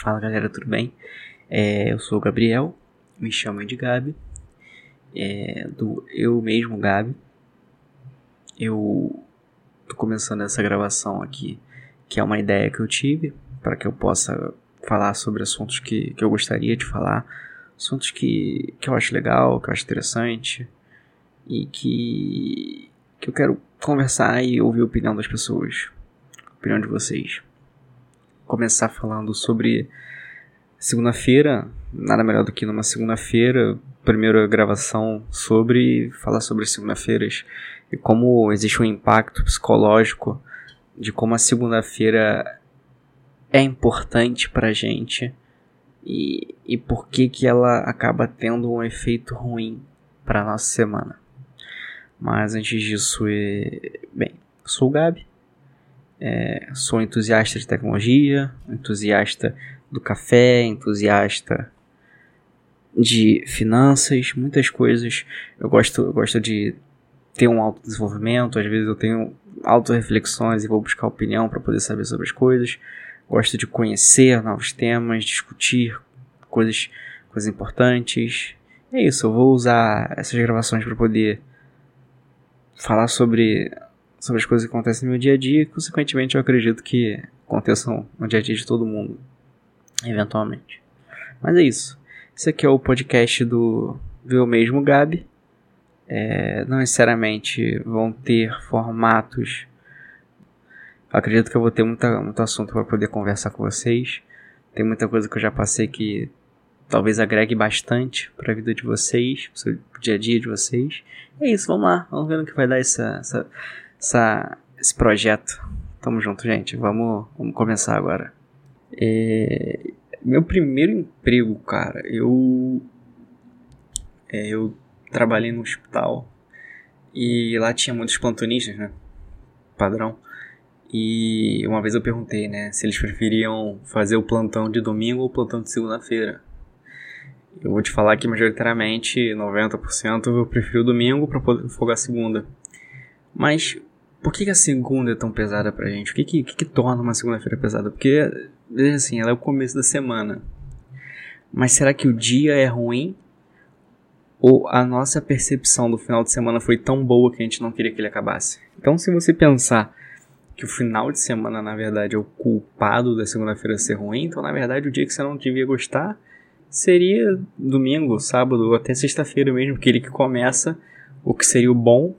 Fala galera, tudo bem? É, eu sou o Gabriel, me chamam de Gabi, é, do Eu Mesmo Gabi. Eu tô começando essa gravação aqui, que é uma ideia que eu tive para que eu possa falar sobre assuntos que, que eu gostaria de falar, assuntos que, que eu acho legal, que eu acho interessante e que, que eu quero conversar e ouvir a opinião das pessoas, a opinião de vocês. Começar falando sobre segunda-feira, nada melhor do que numa segunda-feira, primeira gravação sobre falar sobre segunda-feiras e como existe um impacto psicológico de como a segunda-feira é importante pra gente e, e por que que ela acaba tendo um efeito ruim para nossa semana. Mas antes disso, bem, sou o Gabi, é, sou entusiasta de tecnologia, entusiasta do café, entusiasta de finanças, muitas coisas. Eu gosto, eu gosto de ter um autodesenvolvimento, às vezes eu tenho auto-reflexões e vou buscar opinião para poder saber sobre as coisas. Gosto de conhecer novos temas, discutir coisas, coisas importantes. É isso, eu vou usar essas gravações para poder falar sobre, sobre as coisas que acontecem no meu dia a dia e, consequentemente, eu acredito que aconteçam no dia a dia de todo mundo, eventualmente. Mas é isso. Esse aqui é o podcast do Eu Mesmo Gabi. É, não necessariamente vão ter formatos. Eu acredito que eu vou ter muita, muito assunto para poder conversar com vocês. Tem muita coisa que eu já passei que talvez agregue bastante para a vida de vocês, para o dia a dia de vocês. É isso, vamos lá, vamos ver no que vai dar essa, essa, essa esse projeto. Tamo junto, gente. Vamos, vamos começar agora. É, meu primeiro emprego, cara, eu é, eu trabalhei no hospital e lá tinha muitos plantonistas, né? Padrão. E uma vez eu perguntei, né, se eles preferiam fazer o plantão de domingo ou o plantão de segunda-feira. Eu vou te falar que majoritariamente 90% eu prefiro o domingo para poder folgar segunda. Mas por que, a segunda é tão pesada pra gente? O que que, que, que torna uma segunda-feira pesada? Porque, assim, ela é o começo da semana. Mas será que o dia é ruim? Ou a nossa percepção do final de semana foi tão boa que a gente não queria que ele acabasse? Então, se você pensar que o final de semana, na verdade, é o culpado da segunda-feira ser ruim, então, na verdade, o dia que você não devia gostar seria domingo, sábado ou até sexta-feira mesmo, aquele que começa o que seria o bom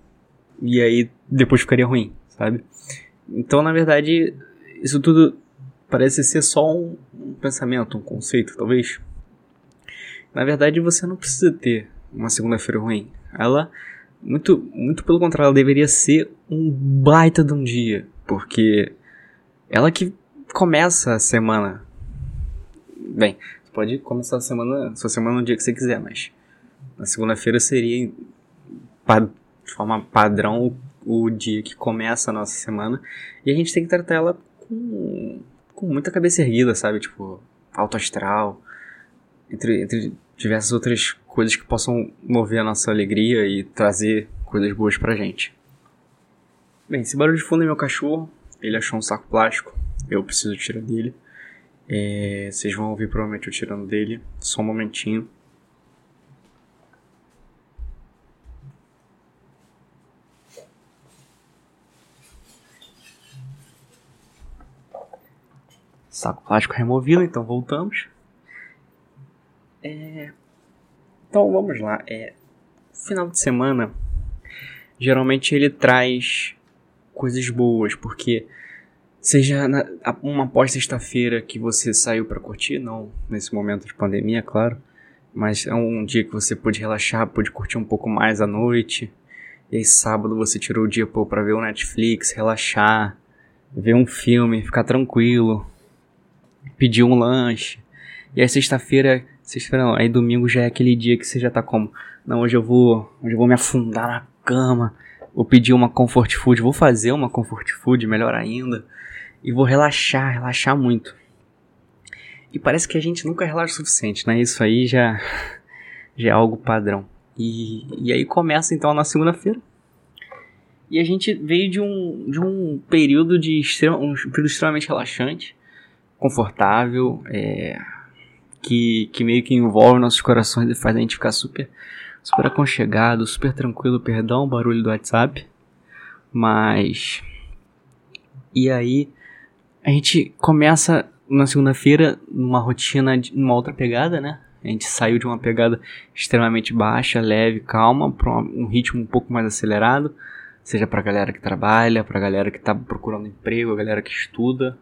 e aí depois ficaria ruim, sabe? Então, na verdade, isso tudo parece ser só um, um pensamento, um conceito, talvez. Na verdade, você não precisa ter uma segunda-feira ruim. Ela, muito, muito pelo contrário, ela deveria ser um baita de um dia, porque ela que começa a semana. Bem, pode começar a semana, sua semana no dia que você quiser, mas na segunda-feira seria de forma padrão o, o, dia que começa a nossa semana e a gente tem que tratar ela com, com muita cabeça erguida, sabe? Tipo, alto astral, entre, entre diversas outras coisas que possam mover a nossa alegria e trazer coisas boas pra gente. Bem, esse barulho de fundo é meu cachorro, ele achou um saco plástico, eu preciso tirar dele. É, vocês vão ouvir provavelmente eu tirando dele. Só um momentinho. Saco plástico removido, então voltamos. É, então vamos lá. É, final de semana geralmente ele traz coisas boas, porque Seja na, uma pós-sexta-feira que você saiu para curtir, não nesse momento de pandemia, claro, mas é um dia que você pôde relaxar, pôde curtir um pouco mais à noite. E aí sábado você tirou o dia para ver o Netflix, relaxar, ver um filme, ficar tranquilo, pedir um lanche. E aí sexta-feira, sexta-feira não, aí domingo já é aquele dia que você já tá como, não, hoje eu vou, hoje eu vou me afundar na cama, vou pedir uma comfort food, vou fazer uma comfort food, melhor ainda e vou relaxar, relaxar muito. E parece que a gente nunca relaxa o suficiente, né? Isso aí já, já é algo padrão. E, e aí começa então na segunda-feira. E a gente veio de um, de um período de extrema, um período extremamente relaxante. Confortável, é, que, que meio que envolve nossos corações e faz a gente ficar super, super aconchegado, super tranquilo. Perdão o barulho do WhatsApp. Mas. E aí, a gente começa na segunda-feira numa rotina, numa outra pegada, né? A gente saiu de uma pegada extremamente baixa, leve, calma, para um ritmo um pouco mais acelerado, seja para a galera que trabalha, para a galera que está procurando emprego, a galera que estuda.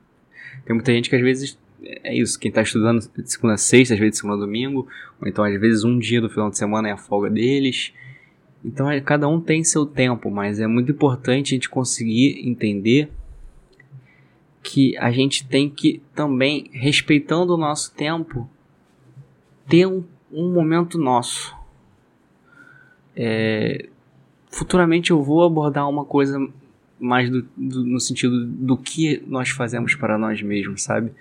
Tem muita gente que às vezes é isso, quem está estudando de segunda a sexta, às vezes de segunda a domingo, ou então às vezes um dia do final de semana é a folga deles. Então é, cada um tem seu tempo, mas é muito importante a gente conseguir entender que a gente tem que também, respeitando o nosso tempo, ter um, um momento nosso. É, futuramente eu vou abordar uma coisa mais do, do, no sentido do que nós fazemos para nós mesmos, sabe?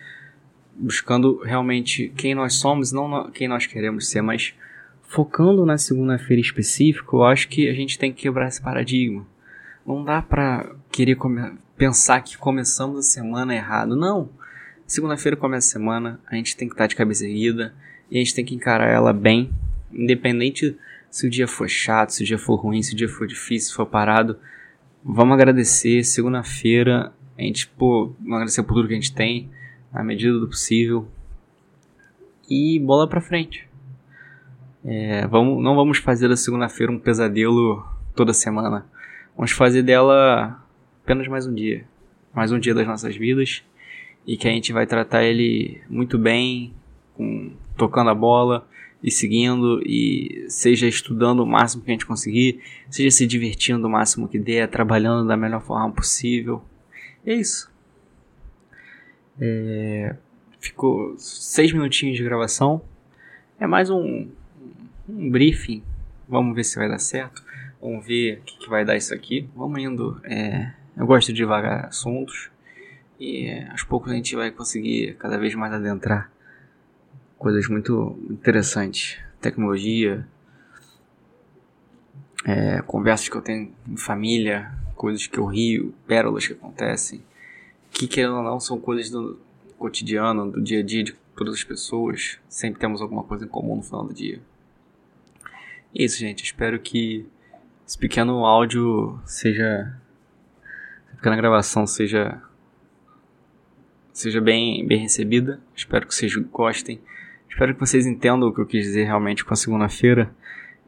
Buscando realmente quem nós somos, não quem nós queremos ser, mas focando na segunda-feira específico, eu acho que a gente tem que quebrar esse paradigma. Não dá pra querer pensar que começamos a semana errado. Não. Segunda-feira começa a semana, a gente tem que estar de cabeça erguida e a gente tem que encarar ela bem, independente se o dia for chato, se o dia for ruim, se o dia for difícil, se for parado. Vamos agradecer. Segunda-feira, a gente, pô, vamos agradecer por tudo que a gente tem, na medida do possível. E bola pra frente. É, vamos, não vamos fazer da segunda-feira um pesadelo toda semana. Vamos fazer dela apenas mais um dia. Mais um dia das nossas vidas. E que a gente vai tratar ele muito bem, com, tocando a bola e seguindo. E seja estudando o máximo que a gente conseguir, seja se divertindo o máximo que der, trabalhando da melhor forma possível. E é isso. É, ficou seis minutinhos de gravação. É mais um, um briefing. Vamos ver se vai dar certo. Vamos ver o que, que vai dar isso aqui. Vamos indo. É, eu gosto de devagar assuntos. E é, aos poucos a gente vai conseguir cada vez mais adentrar coisas muito interessantes. Tecnologia, é, conversas que eu tenho em família, coisas que eu rio, pérolas que acontecem. Que querendo ou não são coisas do cotidiano, do dia a dia de todas as pessoas. Sempre temos alguma coisa em comum no final do dia. E é isso, gente. Espero que esse pequeno áudio seja. Essa pequena gravação seja. Seja bem, bem recebida. Espero que vocês gostem. Espero que vocês entendam o que eu quis dizer realmente com a segunda-feira.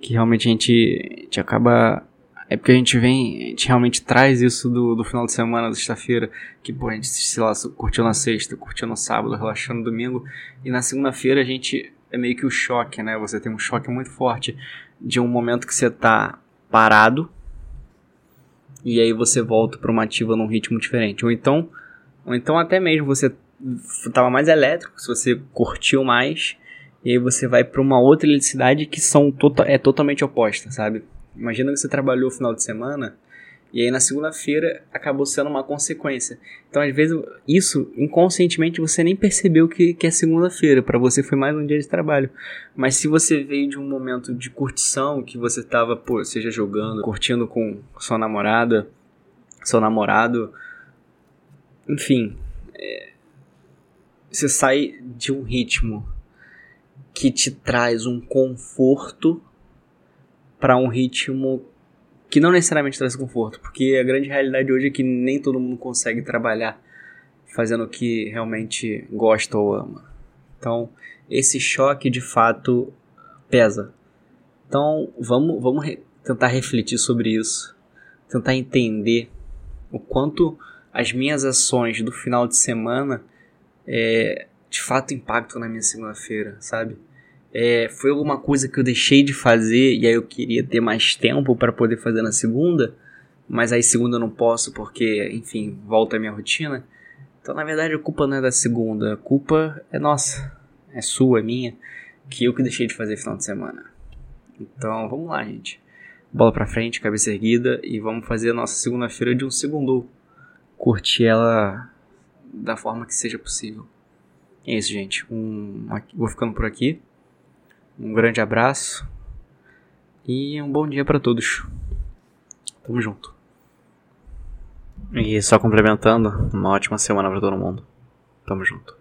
Que realmente a gente, a gente acaba é porque a gente vem, a gente realmente traz isso do, do final de semana, da sexta-feira, que pô, a gente, sei lá, curtiu na sexta, curtiu no sábado, relaxando no domingo, e na segunda-feira a gente é meio que o choque, né? Você tem um choque muito forte de um momento que você tá parado e aí você volta para uma ativa num ritmo diferente. Ou então, ou então até mesmo você tava mais elétrico, se você curtiu mais, e aí você vai para uma outra eletricidade que são tota é totalmente oposta, sabe? Imagina que você trabalhou o final de semana e aí na segunda-feira acabou sendo uma consequência. Então, às vezes, isso inconscientemente você nem percebeu que, que é segunda-feira. Para você foi mais um dia de trabalho. Mas se você veio de um momento de curtição, que você tava, pô, seja jogando, curtindo com sua namorada, seu namorado, enfim, é, você sai de um ritmo que te traz um conforto para um ritmo que não necessariamente traz conforto, porque a grande realidade hoje é que nem todo mundo consegue trabalhar fazendo o que realmente gosta ou ama. Então, esse choque de fato pesa. Então, vamos, vamos re tentar refletir sobre isso, tentar entender o quanto as minhas ações do final de semana é, de fato impactam na minha segunda-feira, sabe? é, foi alguma coisa que eu deixei de fazer e aí eu queria ter mais tempo para poder fazer na segunda, mas aí segunda eu não posso porque, enfim, volta a minha rotina. Então, na verdade, a culpa não é da segunda, a culpa é nossa, é sua, é minha, que eu que deixei de fazer final de semana. Então, vamos lá, gente. Bola pra frente, cabeça erguida e vamos fazer a nossa segunda-feira de um segundo. Curtir ela da forma que seja possível. É isso, gente. Um, vou ficando por aqui. Um grande abraço e um bom dia para todos. Tamo junto. E só complementando, uma ótima semana para todo mundo. Tamo junto.